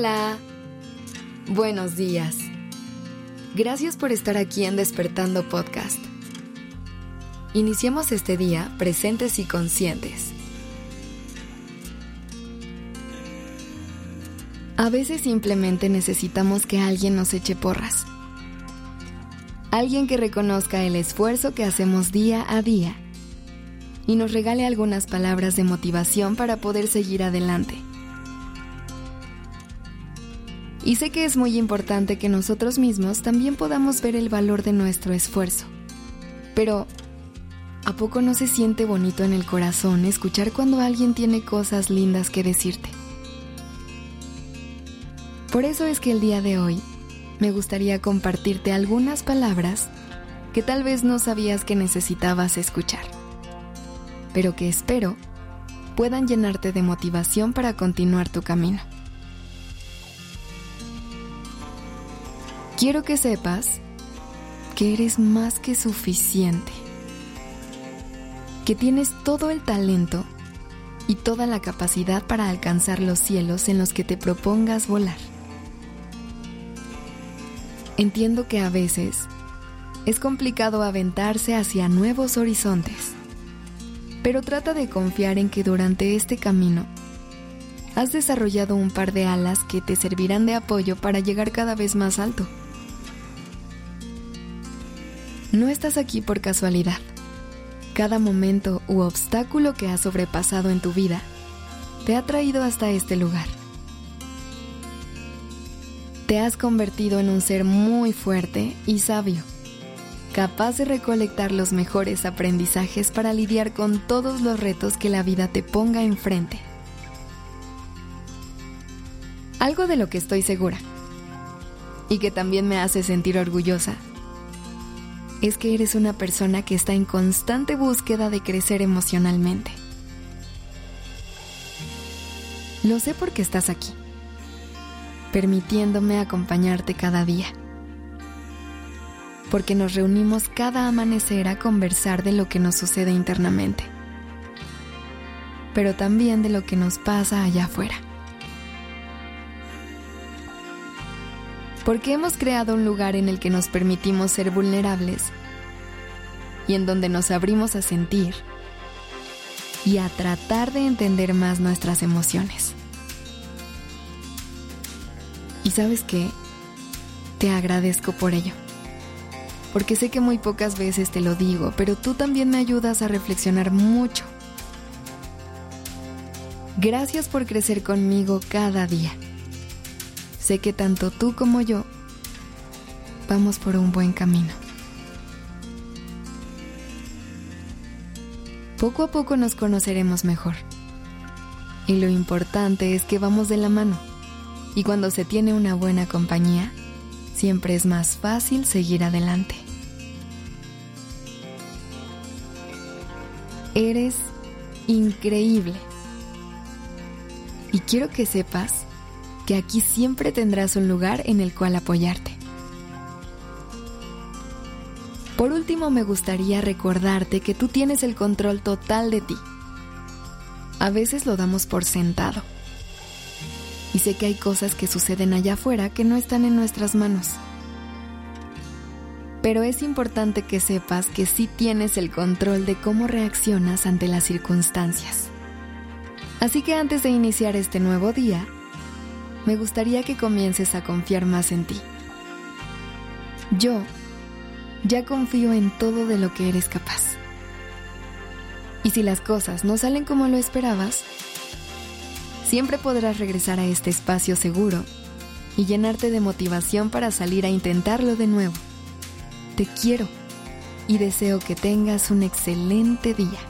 Hola. Buenos días. Gracias por estar aquí en Despertando Podcast. Iniciemos este día presentes y conscientes. A veces simplemente necesitamos que alguien nos eche porras. Alguien que reconozca el esfuerzo que hacemos día a día y nos regale algunas palabras de motivación para poder seguir adelante. Y sé que es muy importante que nosotros mismos también podamos ver el valor de nuestro esfuerzo. Pero, ¿a poco no se siente bonito en el corazón escuchar cuando alguien tiene cosas lindas que decirte? Por eso es que el día de hoy me gustaría compartirte algunas palabras que tal vez no sabías que necesitabas escuchar, pero que espero puedan llenarte de motivación para continuar tu camino. Quiero que sepas que eres más que suficiente, que tienes todo el talento y toda la capacidad para alcanzar los cielos en los que te propongas volar. Entiendo que a veces es complicado aventarse hacia nuevos horizontes, pero trata de confiar en que durante este camino has desarrollado un par de alas que te servirán de apoyo para llegar cada vez más alto. No estás aquí por casualidad. Cada momento u obstáculo que has sobrepasado en tu vida te ha traído hasta este lugar. Te has convertido en un ser muy fuerte y sabio, capaz de recolectar los mejores aprendizajes para lidiar con todos los retos que la vida te ponga enfrente. Algo de lo que estoy segura y que también me hace sentir orgullosa es que eres una persona que está en constante búsqueda de crecer emocionalmente. Lo sé porque estás aquí, permitiéndome acompañarte cada día. Porque nos reunimos cada amanecer a conversar de lo que nos sucede internamente, pero también de lo que nos pasa allá afuera. Porque hemos creado un lugar en el que nos permitimos ser vulnerables y en donde nos abrimos a sentir y a tratar de entender más nuestras emociones. Y sabes qué, te agradezco por ello, porque sé que muy pocas veces te lo digo, pero tú también me ayudas a reflexionar mucho. Gracias por crecer conmigo cada día sé que tanto tú como yo vamos por un buen camino. Poco a poco nos conoceremos mejor. Y lo importante es que vamos de la mano. Y cuando se tiene una buena compañía, siempre es más fácil seguir adelante. Eres increíble. Y quiero que sepas que aquí siempre tendrás un lugar en el cual apoyarte. Por último, me gustaría recordarte que tú tienes el control total de ti. A veces lo damos por sentado. Y sé que hay cosas que suceden allá afuera que no están en nuestras manos. pero es importante que sepas que sí tienes el control de cómo reaccionas ante las circunstancias. Así que antes de iniciar este nuevo día, me gustaría que comiences a confiar más en ti. Yo ya confío en todo de lo que eres capaz. Y si las cosas no salen como lo esperabas, siempre podrás regresar a este espacio seguro y llenarte de motivación para salir a intentarlo de nuevo. Te quiero y deseo que tengas un excelente día.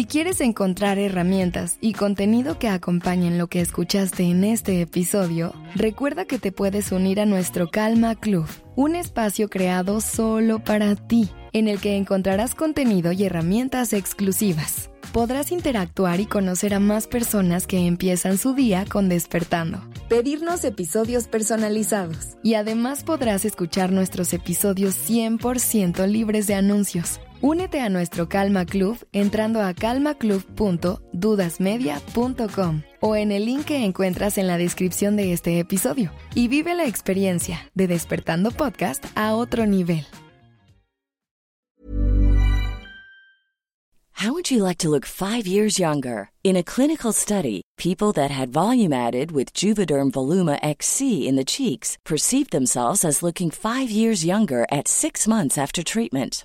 Si quieres encontrar herramientas y contenido que acompañen lo que escuchaste en este episodio, recuerda que te puedes unir a nuestro Calma Club, un espacio creado solo para ti, en el que encontrarás contenido y herramientas exclusivas. Podrás interactuar y conocer a más personas que empiezan su día con despertando, pedirnos episodios personalizados y además podrás escuchar nuestros episodios 100% libres de anuncios. Únete a nuestro Calma Club entrando a calmaclub.dudasmedia.com o en el link que encuentras en la descripción de este episodio y vive la experiencia de Despertando Podcast a otro nivel. How would you like to look 5 years younger? In a clinical study, people that had volume added with Juvederm Voluma XC in the cheeks perceived themselves as looking 5 years younger at 6 months after treatment.